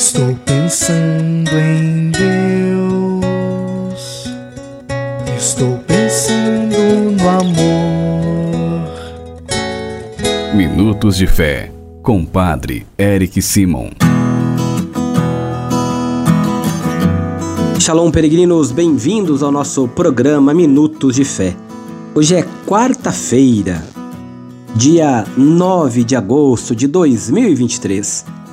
Estou pensando em Deus. Estou pensando no amor. Minutos de Fé, com Padre Eric Simon. Shalom, peregrinos, bem-vindos ao nosso programa Minutos de Fé. Hoje é quarta-feira, dia 9 de agosto de 2023.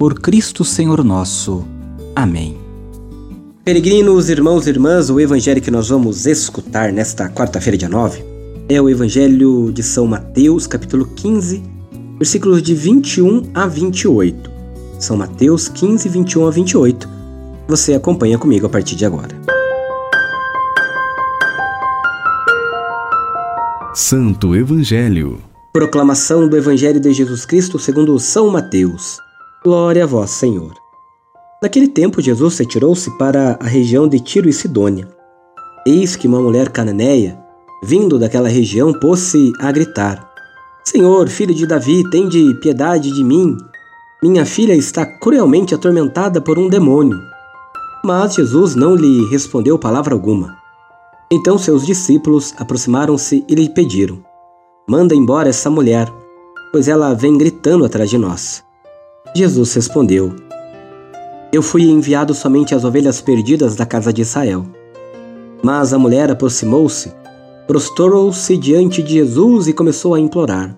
Por Cristo Senhor nosso. Amém. Peregrinos, irmãos e irmãs, o evangelho que nós vamos escutar nesta quarta-feira, dia 9, é o evangelho de São Mateus, capítulo 15, versículos de 21 a 28. São Mateus 15, 21 a 28. Você acompanha comigo a partir de agora. Santo Evangelho. Proclamação do Evangelho de Jesus Cristo segundo São Mateus. Glória a vós, Senhor. Naquele tempo, Jesus retirou-se para a região de Tiro e Sidônia. Eis que uma mulher cananeia, vindo daquela região, pôs-se a gritar: Senhor, filho de Davi, tende piedade de mim. Minha filha está cruelmente atormentada por um demônio. Mas Jesus não lhe respondeu palavra alguma. Então seus discípulos aproximaram-se e lhe pediram: Manda embora essa mulher, pois ela vem gritando atrás de nós. Jesus respondeu: Eu fui enviado somente às ovelhas perdidas da casa de Israel. Mas a mulher aproximou-se, prostrou-se diante de Jesus e começou a implorar: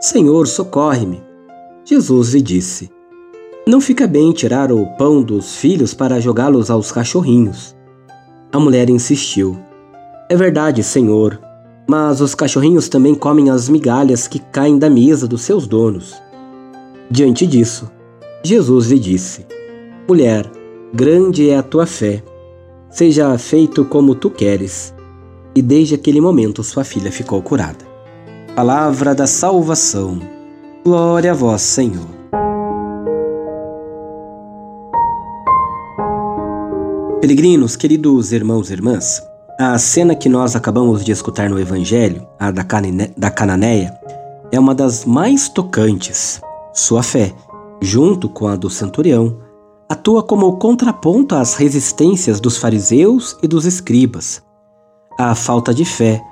Senhor, socorre-me. Jesus lhe disse: Não fica bem tirar o pão dos filhos para jogá-los aos cachorrinhos. A mulher insistiu: É verdade, Senhor, mas os cachorrinhos também comem as migalhas que caem da mesa dos seus donos. Diante disso, Jesus lhe disse: Mulher, grande é a tua fé. Seja feito como tu queres. E desde aquele momento sua filha ficou curada. Palavra da salvação. Glória a vós, Senhor. Peregrinos, queridos irmãos e irmãs, a cena que nós acabamos de escutar no Evangelho, a da, Cananeia, é uma das mais tocantes. Sua fé, junto com a do centurião, atua como contraponto às resistências dos fariseus e dos escribas, à falta de fé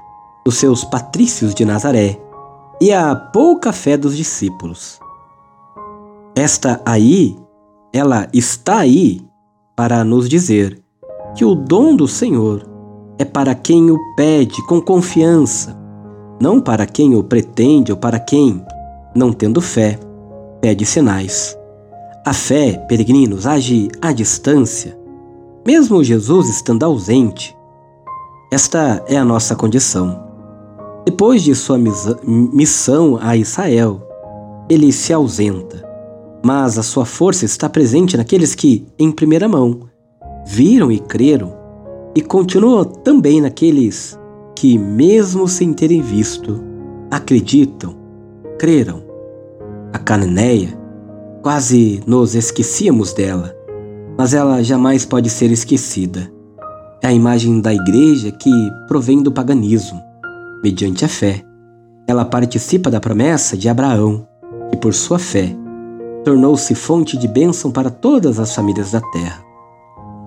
dos seus patrícios de Nazaré e à pouca fé dos discípulos. Esta aí, ela está aí para nos dizer que o dom do Senhor é para quem o pede com confiança, não para quem o pretende ou para quem, não tendo fé, pede sinais. A fé, peregrinos, age à distância, mesmo Jesus estando ausente. Esta é a nossa condição. Depois de sua missão a Israel, ele se ausenta, mas a sua força está presente naqueles que, em primeira mão, viram e creram, e continua também naqueles que, mesmo sem terem visto, acreditam, creram. A Cananeia, quase nos esquecíamos dela, mas ela jamais pode ser esquecida. É a imagem da igreja que provém do paganismo. Mediante a fé, ela participa da promessa de Abraão, que por sua fé tornou-se fonte de bênção para todas as famílias da terra.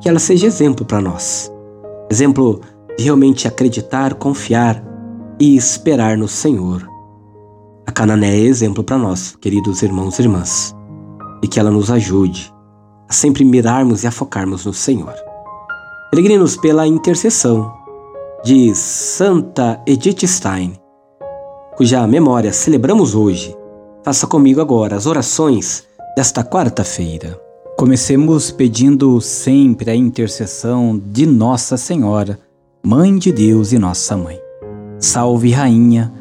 Que ela seja exemplo para nós. Exemplo de realmente acreditar, confiar e esperar no Senhor. A Canané é exemplo para nós, queridos irmãos e irmãs, e que ela nos ajude a sempre mirarmos e a focarmos no Senhor. Peregrinos, pela intercessão de Santa Edith Stein, cuja memória celebramos hoje, faça comigo agora as orações desta quarta-feira. Comecemos pedindo sempre a intercessão de Nossa Senhora, Mãe de Deus e Nossa Mãe. Salve, Rainha,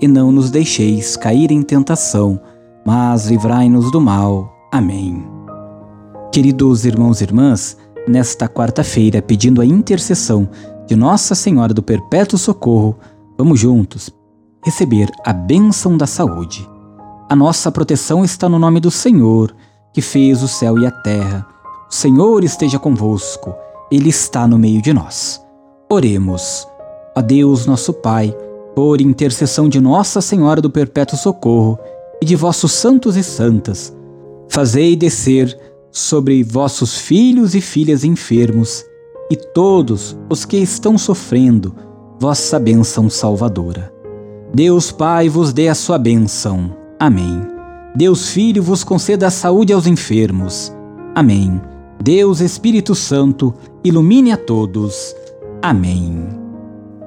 e não nos deixeis cair em tentação, mas livrai-nos do mal. Amém. Queridos irmãos e irmãs, nesta quarta-feira, pedindo a intercessão de Nossa Senhora do Perpétuo Socorro, vamos juntos receber a bênção da saúde. A nossa proteção está no nome do Senhor, que fez o céu e a terra. O Senhor esteja convosco, Ele está no meio de nós. Oremos. A Deus, nosso Pai, por intercessão de Nossa Senhora do Perpétuo Socorro e de vossos santos e santas, fazei descer sobre vossos filhos e filhas enfermos e todos os que estão sofrendo vossa bênção salvadora. Deus Pai vos dê a sua bênção. Amém. Deus Filho vos conceda a saúde aos enfermos. Amém. Deus Espírito Santo, ilumine a todos. Amém.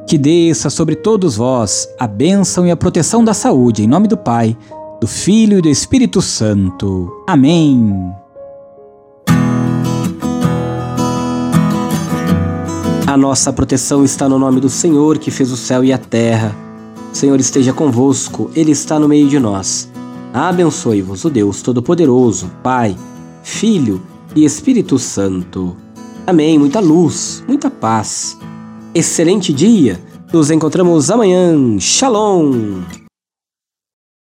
Que desça sobre todos vós a bênção e a proteção da saúde, em nome do Pai, do Filho e do Espírito Santo. Amém. A nossa proteção está no nome do Senhor que fez o céu e a terra. O Senhor esteja convosco, Ele está no meio de nós. Abençoe-vos o Deus Todo-Poderoso, Pai, Filho e Espírito Santo. Amém. Muita luz, muita paz. Excelente dia. Nos encontramos amanhã. Shalom.